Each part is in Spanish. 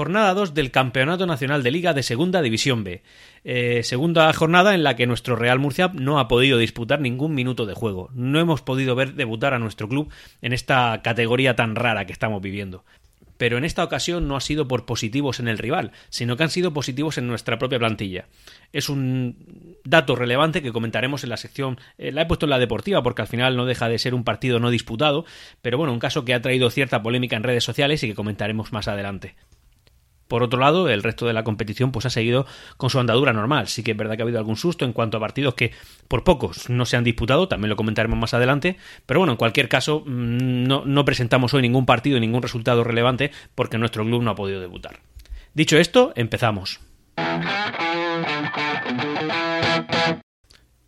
Jornada 2 del Campeonato Nacional de Liga de Segunda División B. Eh, segunda jornada en la que nuestro Real Murcia no ha podido disputar ningún minuto de juego. No hemos podido ver debutar a nuestro club en esta categoría tan rara que estamos viviendo. Pero en esta ocasión no ha sido por positivos en el rival, sino que han sido positivos en nuestra propia plantilla. Es un dato relevante que comentaremos en la sección, eh, la he puesto en la deportiva porque al final no deja de ser un partido no disputado, pero bueno, un caso que ha traído cierta polémica en redes sociales y que comentaremos más adelante. Por otro lado, el resto de la competición pues ha seguido con su andadura normal. Sí que es verdad que ha habido algún susto en cuanto a partidos que por pocos no se han disputado, también lo comentaremos más adelante, pero bueno, en cualquier caso mm, no, no presentamos hoy ningún partido ningún resultado relevante porque nuestro club no ha podido debutar. Dicho esto, empezamos.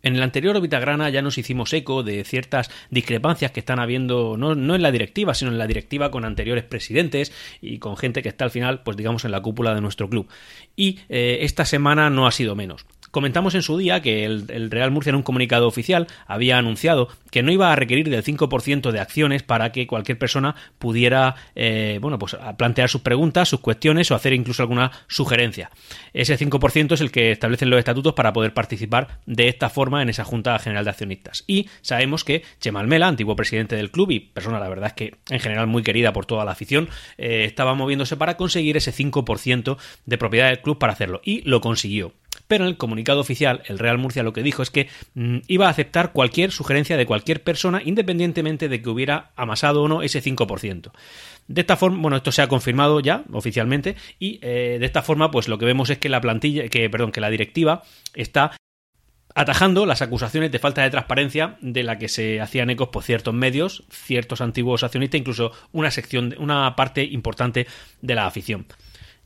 En el anterior Grana ya nos hicimos eco de ciertas discrepancias que están habiendo, no, en la directiva, sino en la directiva con anteriores presidentes y con gente que está al final, pues digamos, en la cúpula de nuestro club. Y eh, esta semana no ha sido menos. Comentamos en su día que el, Real Murcia en un comunicado oficial había anunciado que no iba a requerir del 5% de acciones para que cualquier persona pudiera eh, bueno, pues plantear sus preguntas, sus cuestiones o hacer incluso alguna sugerencia. Ese 5% es el que establecen los estatutos para poder participar de esta forma en esa Junta General de Accionistas. Y sabemos que Chemal Mela, antiguo presidente del club y persona la verdad es que en general muy querida por toda la afición, eh, estaba moviéndose para conseguir ese 5% de propiedad del club para hacerlo y lo consiguió. Pero en el comunicado oficial, el Real Murcia lo que dijo es que mm, iba a aceptar cualquier sugerencia de cualquier persona, independientemente de que hubiera amasado o no ese 5%. De esta forma, bueno, esto se ha confirmado ya oficialmente y eh, de esta forma, pues lo que vemos es que la plantilla, que perdón, que la directiva está atajando las acusaciones de falta de transparencia de la que se hacían ecos por ciertos medios, ciertos antiguos accionistas, incluso una sección, una parte importante de la afición.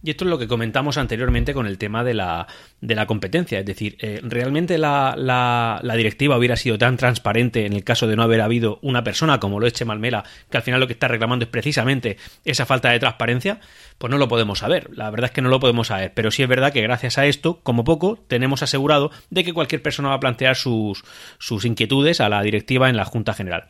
Y esto es lo que comentamos anteriormente con el tema de la, de la competencia. Es decir, eh, ¿realmente la, la, directiva hubiera sido tan transparente en el caso de no haber habido una persona como lo es Chemalmela, que al final lo que está reclamando es precisamente esa falta de transparencia? Pues no lo podemos saber. La verdad es que no lo podemos saber. Pero sí es verdad que gracias a esto, como poco, tenemos asegurado de que cualquier persona va a plantear sus, sus inquietudes a la directiva en la Junta General.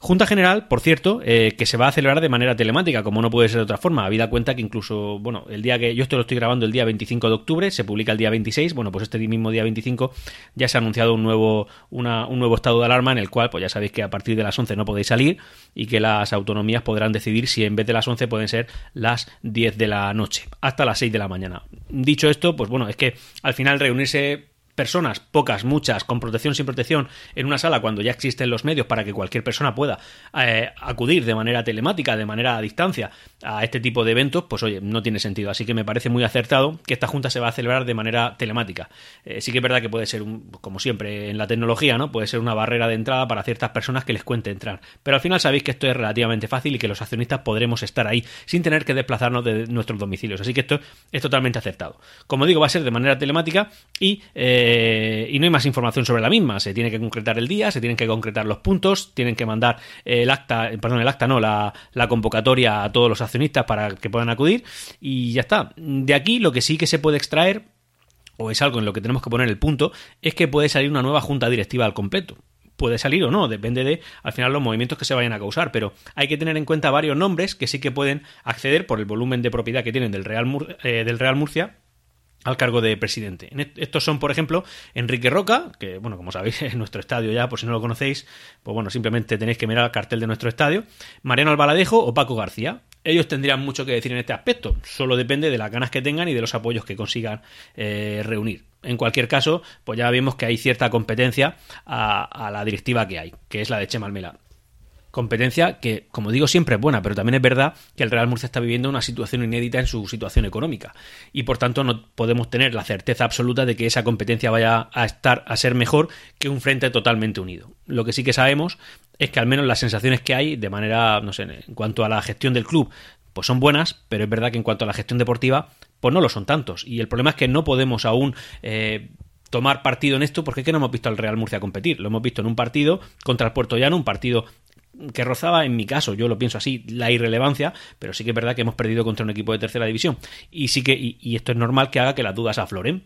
Junta General, por cierto, eh, que se va a celebrar de manera telemática, como no puede ser de otra forma. Habida cuenta que incluso, bueno, el día que yo esto lo estoy grabando el día 25 de octubre, se publica el día 26, bueno, pues este mismo día 25 ya se ha anunciado un nuevo, una, un nuevo estado de alarma en el cual, pues ya sabéis que a partir de las 11 no podéis salir y que las autonomías podrán decidir si en vez de las 11 pueden ser las 10 de la noche, hasta las 6 de la mañana. Dicho esto, pues bueno, es que al final reunirse personas, pocas, muchas, con protección, sin protección, en una sala cuando ya existen los medios para que cualquier persona pueda eh, acudir de manera telemática, de manera a distancia, a este tipo de eventos, pues oye, no tiene sentido. Así que me parece muy acertado que esta junta se va a celebrar de manera telemática. Eh, sí que es verdad que puede ser, un, como siempre en la tecnología, ¿no? Puede ser una barrera de entrada para ciertas personas que les cuente entrar. Pero al final sabéis que esto es relativamente fácil y que los accionistas podremos estar ahí sin tener que desplazarnos de nuestros domicilios. Así que esto es totalmente acertado. Como digo, va a ser de manera telemática y eh, eh, y no hay más información sobre la misma. Se tiene que concretar el día, se tienen que concretar los puntos, tienen que mandar el acta, perdón, el acta no, la, convocatoria a todos los accionistas para que puedan acudir y ya está. De aquí lo que sí que se puede extraer o es algo en lo que tenemos que poner el punto, es que puede salir una nueva junta directiva al completo. Puede salir o no, depende de al final los movimientos que se vayan a causar, pero hay que tener en cuenta varios nombres que sí que pueden acceder por el volumen de propiedad que tienen del Real, eh, del Real Murcia al cargo de presidente. Estos son, por ejemplo, Enrique Roca, que, bueno, como sabéis, es nuestro estadio ya, por si no lo conocéis, pues bueno, simplemente tenéis que mirar el cartel de nuestro estadio, Mariano Albaladejo o Paco García. Ellos tendrían mucho que decir en este aspecto, solo depende de las ganas que tengan y de los apoyos que consigan eh, reunir. En cualquier caso, pues ya vemos que hay cierta competencia a, a la directiva que hay, que es la de Chema Almela. Competencia que, como digo, siempre es buena, pero también es verdad que el Real Murcia está viviendo una situación inédita en su situación económica y por tanto no podemos tener la certeza absoluta de que esa competencia vaya a estar a ser mejor que un frente totalmente unido. Lo que sí que sabemos es que al menos las sensaciones que hay de manera, no sé, en cuanto a la gestión del club, pues son buenas, pero es verdad que en cuanto a la gestión deportiva, pues no lo son tantos. Y el problema es que no podemos aún eh, tomar partido en esto porque es que no hemos visto al Real Murcia competir. Lo hemos visto en un partido contra el Puerto Llano, un partido que rozaba, en mi caso, yo lo pienso así, la irrelevancia, pero sí que es verdad que hemos perdido contra un equipo de tercera división. Y sí que, y, esto es normal que haga que las dudas afloren.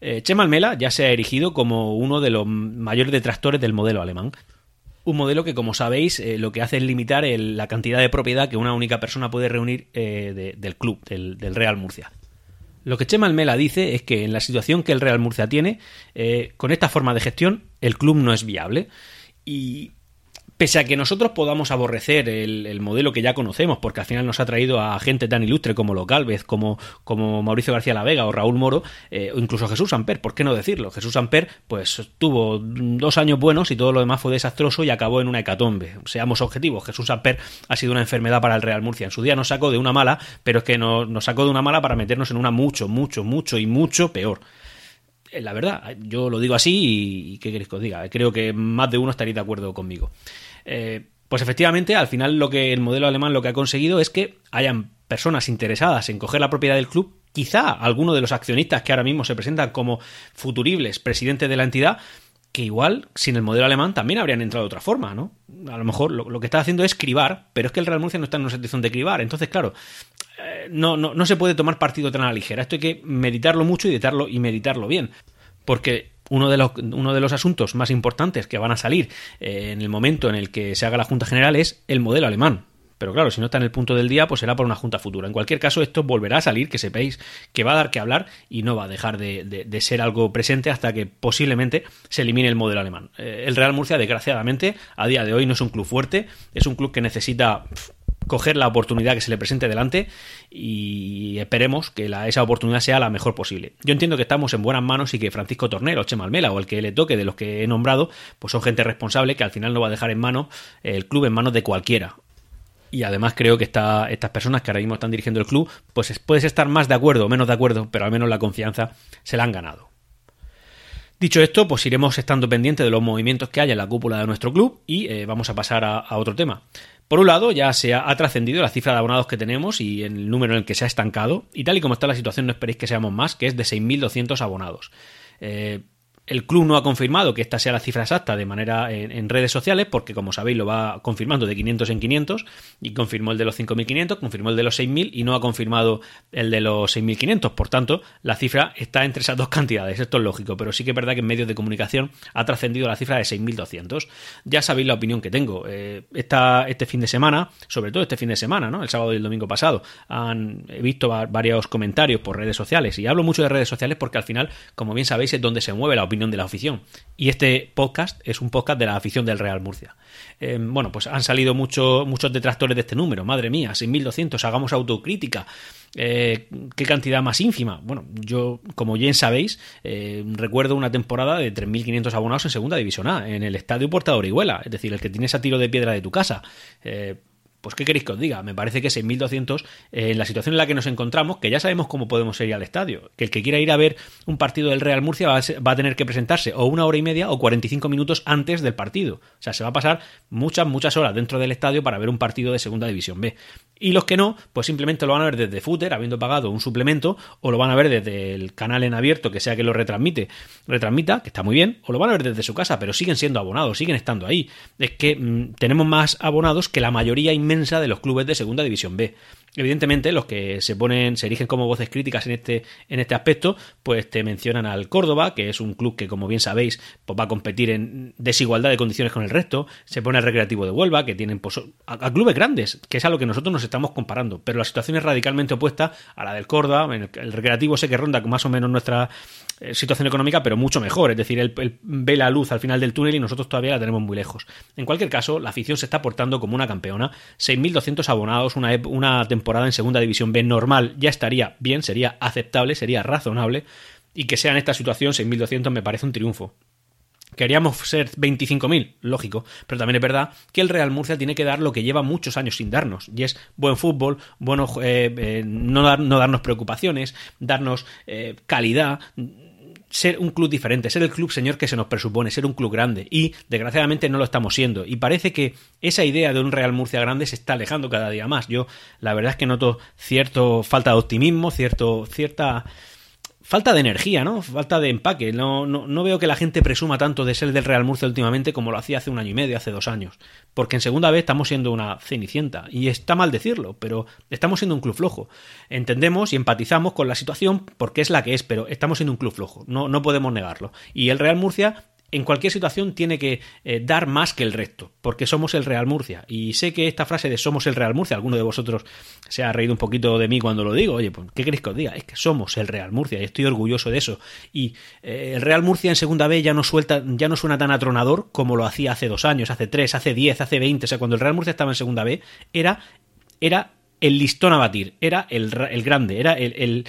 Eh, Chema Almela ya se ha erigido como uno de los mayores detractores del modelo alemán. Un modelo que, como sabéis, eh, lo que hace es limitar la cantidad de propiedad que una única persona puede reunir eh, del club, del, Real Murcia. Lo que Chema Almela dice es que en la situación que el Real Murcia tiene, con esta forma de gestión, el club no es viable. Y pese a que nosotros podamos aborrecer el, modelo que ya conocemos, porque al final nos ha traído a gente tan ilustre como Los Galvez, como, como Mauricio García La Vega o Raúl Moro, eh, o incluso Jesús Amper, ¿por qué no decirlo? Jesús Amper, pues tuvo dos años buenos y todo lo demás fue desastroso y acabó en una hecatombe. Seamos objetivos, Jesús Amper ha sido una enfermedad para el Real Murcia. En su día nos sacó de una mala, pero es que nos, nos sacó de una mala para meternos en una mucho, mucho, mucho y mucho peor eh, la verdad, yo lo digo así y, ¿qué queréis que os diga? Creo que más de uno estaría de acuerdo conmigo. Eh, pues efectivamente, al final lo que el modelo alemán lo que ha conseguido es que hayan personas interesadas en coger la propiedad del club, quizá alguno de los accionistas que ahora mismo se presentan como futuribles presidentes de la entidad, que igual sin el modelo alemán también habrían entrado de otra forma, ¿no? A lo mejor lo, que está haciendo es cribar, pero es que el Real Murcia no está en una situación de cribar, entonces claro, eh, no, no, no se puede tomar partido tan a la ligera, esto hay que meditarlo mucho y meditarlo, y meditarlo bien, porque uno de, los, uno de los asuntos más importantes que van a salir eh, en el momento en el que se haga la Junta General es el modelo alemán. Pero claro, si no está en el punto del día, pues será por una junta futura. En cualquier caso, esto volverá a salir, que sepáis que va a dar que hablar y no va a dejar de, ser algo presente hasta que posiblemente se elimine el modelo alemán. Eh, el Real Murcia, desgraciadamente, a día de hoy no es un club fuerte, es un club que necesita coger la oportunidad que se le presente delante y esperemos que esa oportunidad sea la mejor posible. Yo entiendo que estamos en buenas manos y que Francisco Tornero, Chema Almela o el que le toque de los que he nombrado, pues son gente responsable que al final no va a dejar en mano el club en manos de cualquiera. Y además creo que estas personas que ahora mismo están dirigiendo el club, pues puedes estar más de acuerdo o menos de acuerdo, pero al menos la confianza se la han ganado. Dicho esto, pues iremos estando pendientes de los movimientos que haya en la cúpula de nuestro club y eh, vamos a pasar a, otro tema. Por un lado, ya se ha, trascendido la cifra de abonados que tenemos y el número en el que se ha estancado, y tal y como está la situación no esperéis que seamos más, que es de 6.200 abonados. Eh, el club no ha confirmado que esta sea la cifra exacta de manera en, redes sociales, porque como sabéis lo va confirmando de 500 en 500 y confirmó el de los 5.500, confirmó el de los 6.000 y no ha confirmado el de los 6.500. Por tanto, la cifra está entre esas dos cantidades. Esto es lógico, pero sí que es verdad que en medios de comunicación ha trascendido la cifra de 6.200. Ya sabéis la opinión que tengo. Eh, este fin de semana, sobre todo este fin de semana, ¿no? el sábado y el domingo pasado, han he visto varios comentarios por redes sociales y hablo mucho de redes sociales porque al final, como bien sabéis, es donde se mueve la opinión de la afición. Y este podcast es un podcast de la afición del Real Murcia. Eh, bueno, pues han salido muchos detractores de este número. Madre mía, 6.200, hagamos autocrítica. Eh, ¿Qué cantidad más ínfima? Bueno, yo, como bien sabéis, eh, recuerdo una temporada de 3.500 abonados en Segunda División A, en el Estadio Puerta de Orihuela, es decir, el que tienes a tiro de piedra de tu casa. Pues, ¿qué queréis que os diga? Me parece que 6.200, eh, en la situación en la que nos encontramos, que ya sabemos cómo podemos ir al estadio, que el que quiera ir a ver un partido del Real Murcia va a, tener que presentarse o una hora y media o 45 minutos antes del partido. O sea, se va a pasar muchas, muchas horas dentro del estadio para ver un partido de Segunda División B. Y los que no, pues simplemente lo van a ver desde Footer, habiendo pagado un suplemento, o lo van a ver desde el canal en abierto, que sea que lo retransmite, retransmita, que está muy bien, o lo van a ver desde su casa, pero siguen siendo abonados, siguen estando ahí. Es que mm, tenemos más abonados que la mayoría de los clubes de Segunda División B. Evidentemente, los que se ponen, se erigen como voces críticas en este, en este aspecto, pues te mencionan al Córdoba, que es un club que, como bien sabéis, pues va a competir en desigualdad de condiciones con el resto. Se pone al Recreativo de Huelva, que tienen pues, a, clubes grandes, que es a lo que nosotros nos estamos comparando. Pero la situación es radicalmente opuesta a la del Córdoba. el, Recreativo sé que ronda más o menos nuestra eh, situación económica, pero mucho mejor. Es decir, él, ve la luz al final del túnel y nosotros todavía la tenemos muy lejos. En cualquier caso, la afición se está portando como una campeona. 6.200 abonados, una, una temporada en Segunda División B normal ya estaría bien, sería aceptable, sería razonable. Y que sea en esta situación 6.200 me parece un triunfo. Queríamos ser 25.000, lógico, pero también es verdad que el Real Murcia tiene que dar lo que lleva muchos años sin darnos, y es buen fútbol, bueno, eh, eh, no, dar, no, darnos preocupaciones, darnos calidad, ser un club diferente, ser el club señor que se nos presupone, ser un club grande. Y desgraciadamente no lo estamos siendo. Y parece que esa idea de un Real Murcia grande se está alejando cada día más. Yo la verdad es que noto cierto falta de optimismo, cierto, cierta falta de energía, ¿no? Falta de empaque. No, no, no, veo que la gente presuma tanto de ser del Real Murcia últimamente como lo hacía hace un año y medio, hace dos años. Porque en segunda vez estamos siendo una cenicienta. Y está mal decirlo, pero estamos siendo un club flojo. Entendemos y empatizamos con la situación porque es la que es, pero estamos siendo un club flojo. No, no podemos negarlo. Y el Real Murcia en cualquier situación tiene que eh, dar más que el resto, porque somos el Real Murcia. Y sé que esta frase de somos el Real Murcia, alguno de vosotros se ha reído un poquito de mí cuando lo digo. Oye, pues, ¿qué queréis que os diga? Es que somos el Real Murcia y estoy orgulloso de eso. Y eh, el Real Murcia en segunda B ya no, suelta, ya no suena tan atronador como lo hacía hace dos años, hace tres, hace diez, hace veinte. O sea, cuando el Real Murcia estaba en segunda B, era, era el listón a batir, era el, el grande, era el, el.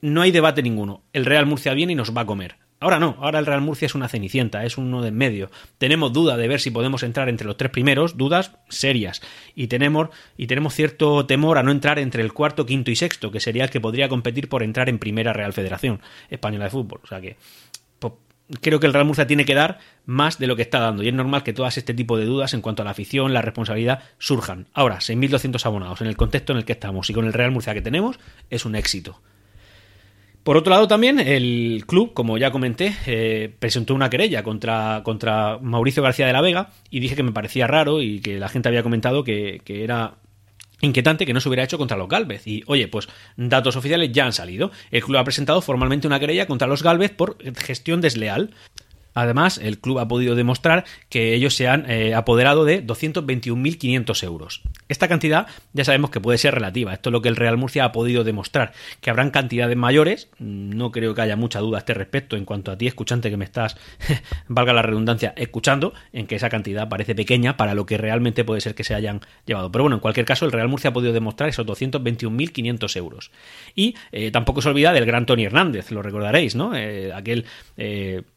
No hay debate ninguno. El Real Murcia viene y nos va a comer. Ahora no, ahora el Real Murcia es una cenicienta, es uno de en medio. Tenemos duda de ver si podemos entrar entre los tres primeros, dudas serias. Y tenemos, y tenemos cierto temor a no entrar entre el cuarto, quinto y sexto, que sería el que podría competir por entrar en primera Real Federación Española de Fútbol. O sea que pues, creo que el Real Murcia tiene que dar más de lo que está dando. Y es normal que todas este tipo de dudas en cuanto a la afición, la responsabilidad, surjan. Ahora, 6.200 abonados en el contexto en el que estamos y con el Real Murcia que tenemos, es un éxito. Por otro lado, también el club, como ya comenté, eh, presentó una querella contra, contra Mauricio García de la Vega y dije que me parecía raro y que la gente había comentado que, que era inquietante que no se hubiera hecho contra los Galvez. Y oye, pues datos oficiales ya han salido. El club ha presentado formalmente una querella contra los Galvez por gestión desleal. Además, el club ha podido demostrar que ellos se han eh, apoderado de 221.500 euros. Esta cantidad ya sabemos que puede ser relativa. Esto es lo que el Real Murcia ha podido demostrar. Que habrán cantidades mayores. No creo que haya mucha duda a este respecto en cuanto a ti, escuchante, que me estás, valga la redundancia, escuchando, en que esa cantidad parece pequeña para lo que realmente puede ser que se hayan llevado. Pero bueno, en cualquier caso, el Real Murcia ha podido demostrar esos 221.500 euros. Y eh, tampoco se olvida del gran Tony Hernández, lo recordaréis, ¿no? Eh, aquel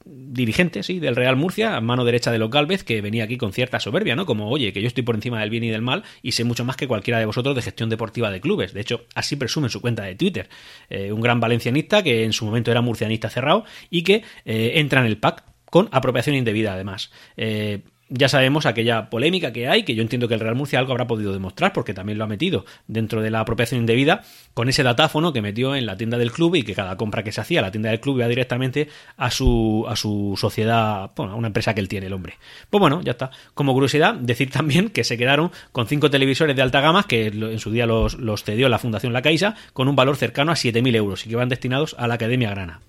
dirigente sí, del Real Murcia, mano derecha de los Galvez, que venía aquí con cierta soberbia, ¿no? Como, oye, que yo estoy por encima del bien y del mal y sé mucho más que cualquiera de vosotros de gestión deportiva de clubes. De hecho, así presume en su cuenta de Twitter. Eh, un gran valencianista que en su momento era murcianista cerrado y que eh, entra en el pack con apropiación indebida, además. Eh, ya sabemos aquella polémica que hay, que yo entiendo que el Real Murcia algo habrá podido demostrar, porque también lo ha metido dentro de la apropiación indebida, con ese datáfono que metió en la tienda del club y que cada compra que se hacía, la tienda del club iba directamente a su, a su sociedad, bueno, a una empresa que él tiene, el hombre. Pues bueno, ya está. Como curiosidad, decir también que se quedaron con cinco televisores de alta gama, que en su día los, los cedió la Fundación La Caixa, con un valor cercano a 7.000 euros y que van destinados a la Academia Grana.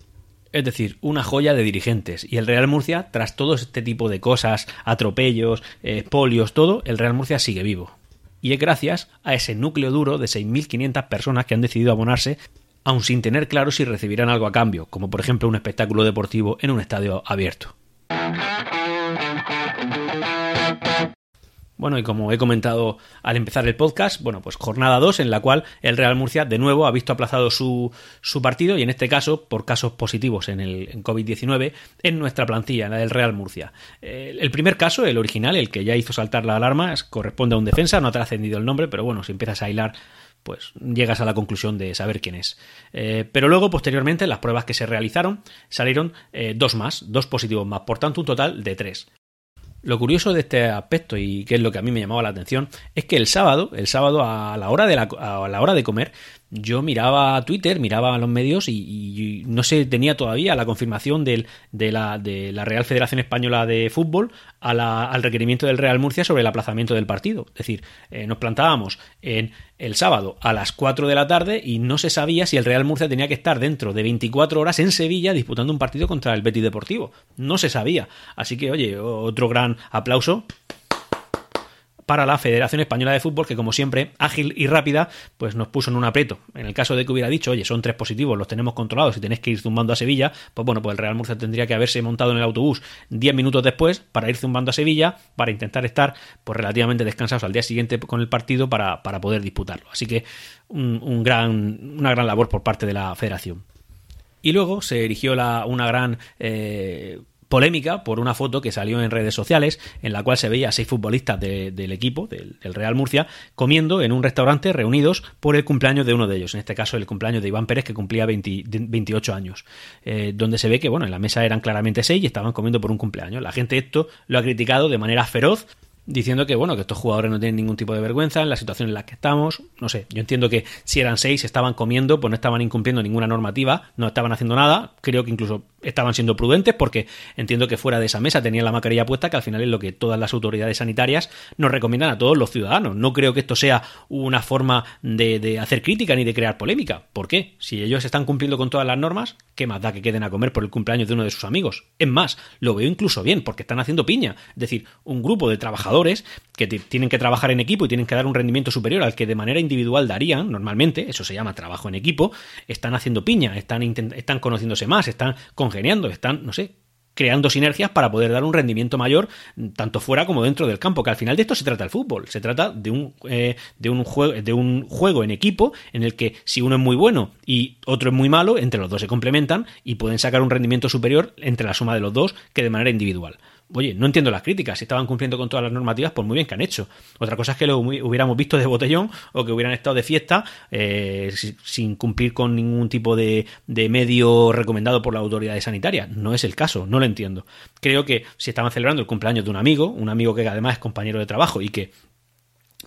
Es decir, una joya de dirigentes. Y el Real Murcia, tras todo este tipo de cosas, atropellos, eh, polios, todo, el Real Murcia sigue vivo. Y es gracias a ese núcleo duro de 6.500 personas que han decidido abonarse, aun sin tener claro si recibirán algo a cambio, como por ejemplo un espectáculo deportivo en un estadio abierto. Bueno, y como he comentado al empezar el podcast, bueno, pues jornada 2 en la cual el Real Murcia de nuevo ha visto aplazado su, su partido y en este caso por casos positivos en el COVID-19 en nuestra plantilla, en la del Real Murcia. Eh, el primer caso, el original, el que ya hizo saltar la alarma, corresponde a un defensa, no ha trascendido el nombre, pero bueno, si empiezas a hilar pues llegas a la conclusión de saber quién es. Eh, pero luego, posteriormente, las pruebas que se realizaron salieron eh, dos más, dos positivos más, por tanto un total de tres. Lo curioso de este aspecto y que es lo que a mí me llamaba la atención es que el sábado, el sábado a la hora de la, a la hora de comer, yo miraba Twitter, miraba los medios y, no se tenía todavía la confirmación del, de, la, de, la, Real Federación Española de Fútbol a la, al requerimiento del Real Murcia sobre el aplazamiento del partido. Es decir, eh, nos plantábamos en el sábado a las 4 de la tarde y no se sabía si el Real Murcia tenía que estar dentro de 24 horas en Sevilla disputando un partido contra el Betis Deportivo. No se sabía. Así que, oye, otro gran aplauso para la Federación Española de Fútbol, que como siempre, ágil y rápida, pues nos puso en un aprieto. En el caso de que hubiera dicho, oye, son tres positivos, los tenemos controlados y tenéis que ir zumbando a Sevilla, pues bueno, pues el Real Murcia tendría que haberse montado en el autobús diez minutos después para ir zumbando a Sevilla, para intentar estar pues relativamente descansados al día siguiente con el partido para, para poder disputarlo. Así que un, gran, una gran labor por parte de la Federación. Y luego se erigió la, una gran... Eh, polémica por una foto que salió en redes sociales en la cual se veía a seis futbolistas del equipo, del, Real Murcia, comiendo en un restaurante reunidos por el cumpleaños de uno de ellos, en este caso el cumpleaños de Iván Pérez que cumplía 28 años, eh, donde se ve que bueno, en la mesa eran claramente seis y estaban comiendo por un cumpleaños. La gente esto lo ha criticado de manera feroz diciendo que bueno que estos jugadores no tienen ningún tipo de vergüenza en la situación en la que estamos no sé yo entiendo que si eran seis estaban comiendo pues no estaban incumpliendo ninguna normativa no estaban haciendo nada creo que incluso estaban siendo prudentes porque entiendo que fuera de esa mesa tenían la mascarilla puesta que al final es lo que todas las autoridades sanitarias nos recomiendan a todos los ciudadanos no creo que esto sea una forma de, de hacer crítica ni de crear polémica ¿por qué? si ellos están cumpliendo con todas las normas ¿qué más da que queden a comer por el cumpleaños de uno de sus amigos? es más lo veo incluso bien porque están haciendo piña es decir un grupo de trabajadores que tienen que trabajar en equipo y tienen que dar un rendimiento superior al que de manera individual darían normalmente, eso se llama trabajo en equipo, están haciendo piña, están, están conociéndose más, están congeniando, están, no sé, creando sinergias para poder dar un rendimiento mayor tanto fuera como dentro del campo, que al final de esto se trata el fútbol, se trata de un, eh, de un, juego, de un juego en equipo en el que si uno es muy bueno y otro es muy malo, entre los dos se complementan y pueden sacar un rendimiento superior entre la suma de los dos que de manera individual. Oye, no entiendo las críticas. Si estaban cumpliendo con todas las normativas, pues muy bien que han hecho. Otra cosa es que lo hubiéramos visto de botellón o que hubieran estado de fiesta eh, sin cumplir con ningún tipo de, de medio recomendado por la autoridad sanitaria. No es el caso, no lo entiendo. Creo que si estaban celebrando el cumpleaños de un amigo, un amigo que además es compañero de trabajo y que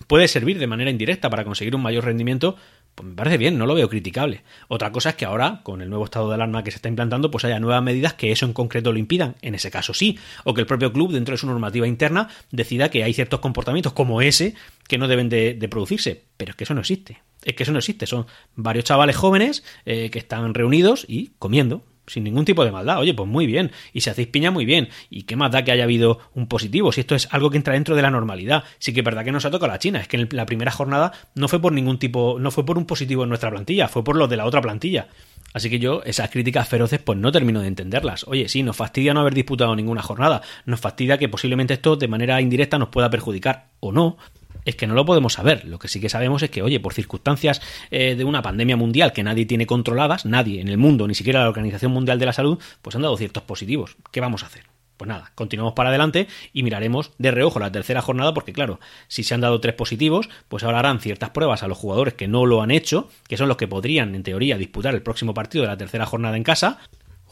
puede servir de manera indirecta para conseguir un mayor rendimiento, pues me parece bien, no lo veo criticable. Otra cosa es que ahora, con el nuevo estado de alarma que se está implantando, pues haya nuevas medidas que eso en concreto lo impidan. En ese caso sí. O que el propio club, dentro de su normativa interna, decida que hay ciertos comportamientos como ese que no deben de, producirse. Pero es que eso no existe. Es que eso no existe. Son varios chavales jóvenes eh, que están reunidos y comiendo sin ningún tipo de maldad. Oye, pues muy bien. Y si hacéis piña, muy bien. ¿Y qué más da que haya habido un positivo? Si esto es algo que entra dentro de la normalidad. Sí que es verdad que nos ha tocado la China. Es que en la primera jornada no fue por ningún tipo, no fue por un positivo en nuestra plantilla, fue por los de la otra plantilla. Así que yo esas críticas feroces pues no termino de entenderlas. Oye, sí, nos fastidia no haber disputado ninguna jornada, nos fastidia que posiblemente esto de manera indirecta nos pueda perjudicar o no, es que no lo podemos saber. Lo que sí que sabemos es que, oye, por circunstancias eh, de una pandemia mundial que nadie tiene controladas, nadie en el mundo, ni siquiera la Organización Mundial de la Salud, pues han dado ciertos positivos. ¿Qué vamos a hacer? Pues nada, continuamos para adelante y miraremos de reojo la tercera jornada porque claro, si se han dado tres positivos, pues ahora harán ciertas pruebas a los jugadores que no lo han hecho, que son los que podrían en teoría disputar el próximo partido de la tercera jornada en casa,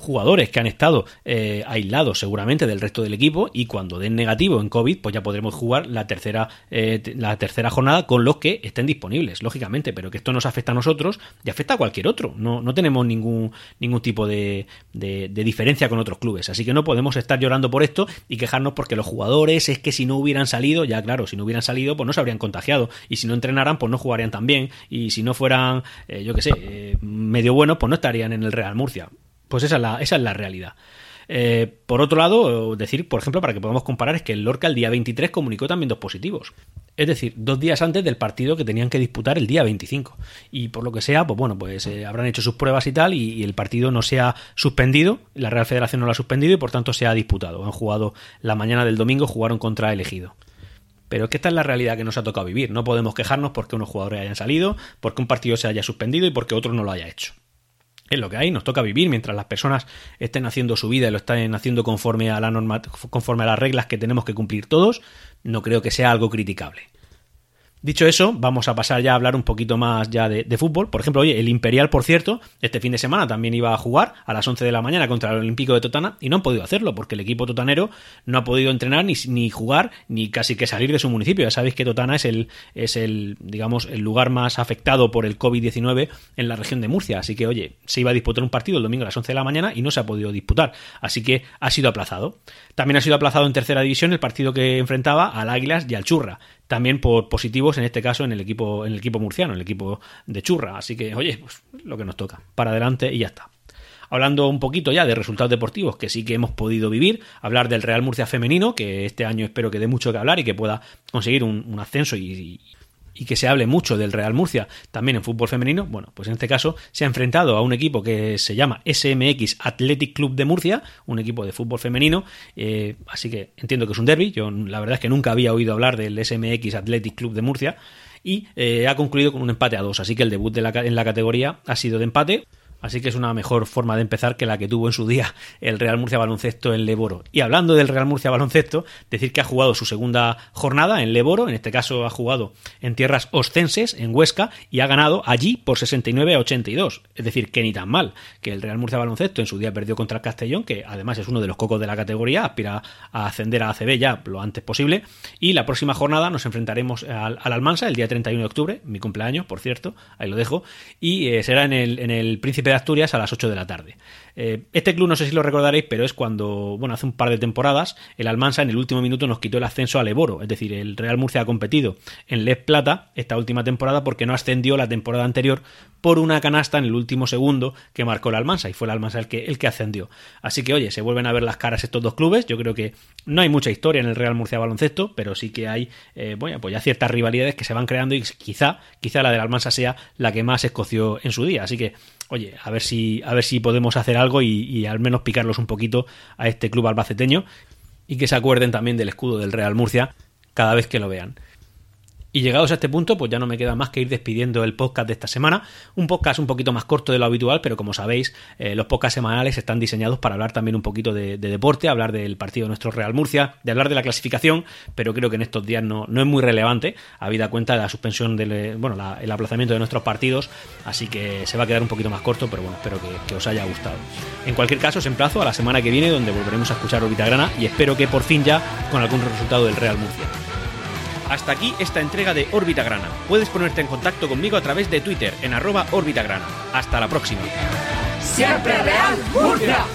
jugadores que han estado eh, aislados seguramente del resto del equipo y cuando den negativo en COVID pues ya podremos jugar la tercera eh, la tercera jornada con los que estén disponibles lógicamente pero que esto nos afecta a nosotros y afecta a cualquier otro. No, no tenemos ningún ningún tipo de, de, diferencia con otros clubes. Así que no podemos estar llorando por esto y quejarnos porque los jugadores es que si no hubieran salido ya claro si no hubieran salido pues no se habrían contagiado. Y si no entrenaran pues no jugarían tan bien. Y si no fueran eh, yo qué sé medio buenos pues no estarían en el Real Murcia pues esa es la, esa es la realidad. Eh, por otro lado, decir, por ejemplo, para que podamos comparar, es que el Lorca el día 23 comunicó también dos positivos. Es decir, dos días antes del partido que tenían que disputar el día 25. Y por lo que sea, pues bueno, pues eh, habrán hecho sus pruebas y tal, y, el partido no se ha suspendido, la Real Federación no lo ha suspendido y por tanto se ha disputado. Han jugado la mañana del domingo, jugaron contra elegido. Pero es que esta es la realidad que nos ha tocado vivir. No podemos quejarnos porque unos jugadores hayan salido, porque un partido se haya suspendido y porque otro no lo haya hecho es lo que hay, nos toca vivir mientras las personas estén haciendo su vida y lo estén haciendo conforme a la norma, conforme a las reglas que tenemos que cumplir todos, no creo que sea algo criticable. Dicho eso, vamos a pasar ya a hablar un poquito más ya de, fútbol. Por ejemplo, oye, el Imperial, por cierto, este fin de semana también iba a jugar a las 11 de la mañana contra el Olímpico de Totana y no han podido hacerlo porque el equipo totanero no ha podido entrenar ni, ni jugar ni casi que salir de su municipio. Ya sabéis que Totana es el, es el, digamos, el lugar más afectado por el COVID-19 en la región de Murcia. Así que, oye, se iba a disputar un partido el domingo a las 11 de la mañana y no se ha podido disputar. Así que ha sido aplazado. También ha sido aplazado en tercera división el partido que enfrentaba al Águilas y al Churra también por positivos, en este caso en el equipo, en el equipo murciano, en el equipo de Churra. Así que, oye, pues lo que nos toca, para adelante y ya está. Hablando un poquito ya de resultados deportivos que sí que hemos podido vivir, hablar del Real Murcia femenino, que este año espero que dé mucho que hablar y que pueda conseguir un, ascenso y, y que se hable mucho del Real Murcia también en fútbol femenino, bueno, pues en este caso se ha enfrentado a un equipo que se llama SMX Athletic Club de Murcia, un equipo de fútbol femenino, eh, así que entiendo que es un derby, yo la verdad es que nunca había oído hablar del SMX Athletic Club de Murcia y eh, ha concluido con un empate a dos, así que el debut en la categoría ha sido de empate Así que es una mejor forma de empezar que la que tuvo en su día el Real Murcia Baloncesto en Leboro. Y hablando del Real Murcia Baloncesto, decir que ha jugado su segunda jornada en Leboro, en este caso ha jugado en tierras oscenses, en Huesca, y ha ganado allí por 69 a 82. Es decir, que ni tan mal, que el Real Murcia Baloncesto en su día perdió contra el Castellón, que además es uno de los cocos de la categoría, aspira a ascender a ACB ya lo antes posible. Y la próxima jornada nos enfrentaremos al, Almansa el día 31 de octubre, mi cumpleaños, por cierto, ahí lo dejo, y eh, será en el, en el Príncipe de Asturias a las 8 de la tarde. Eh, este club no sé si lo recordaréis, pero es cuando, bueno, hace un par de temporadas, el Almansa en el último minuto nos quitó el ascenso al Eboro, es decir, el Real Murcia ha competido en Les Plata esta última temporada porque no ascendió la temporada anterior por una canasta en el último segundo que marcó el Almansa y fue el Almansa el que, el que ascendió. Así que, oye, se vuelven a ver las caras estos dos clubes. Yo creo que no hay mucha historia en el Real Murcia baloncesto, pero sí que hay, eh, bueno, pues ya ciertas rivalidades que se van creando y quizá, quizá la del Almansa sea la que más escoció en su día. Así que, oye, a ver si, a ver si podemos hacer algo y, al menos picarlos un poquito a este club albaceteño y que se acuerden también del escudo del Real Murcia cada vez que lo vean. Y llegados a este punto, pues ya no me queda más que ir despidiendo el podcast de esta semana. Un podcast un poquito más corto de lo habitual, pero como sabéis, eh, los podcasts semanales están diseñados para hablar también un poquito de, deporte, hablar del partido de nuestro Real Murcia, de hablar de la clasificación, pero creo que en estos días no, no es muy relevante, habida cuenta de la suspensión del eh, bueno, el aplazamiento de nuestros partidos, así que se va a quedar un poquito más corto, pero bueno, espero que, os haya gustado. En cualquier caso, os emplazo a la semana que viene, donde volveremos a escuchar Orbita Grana y espero que por fin ya con algún resultado del Real Murcia. Hasta aquí esta entrega de Órbita Grana. Puedes ponerte en contacto conmigo a través de Twitter en arroba Órbita Grana. Hasta la próxima. Siempre Real Murcia.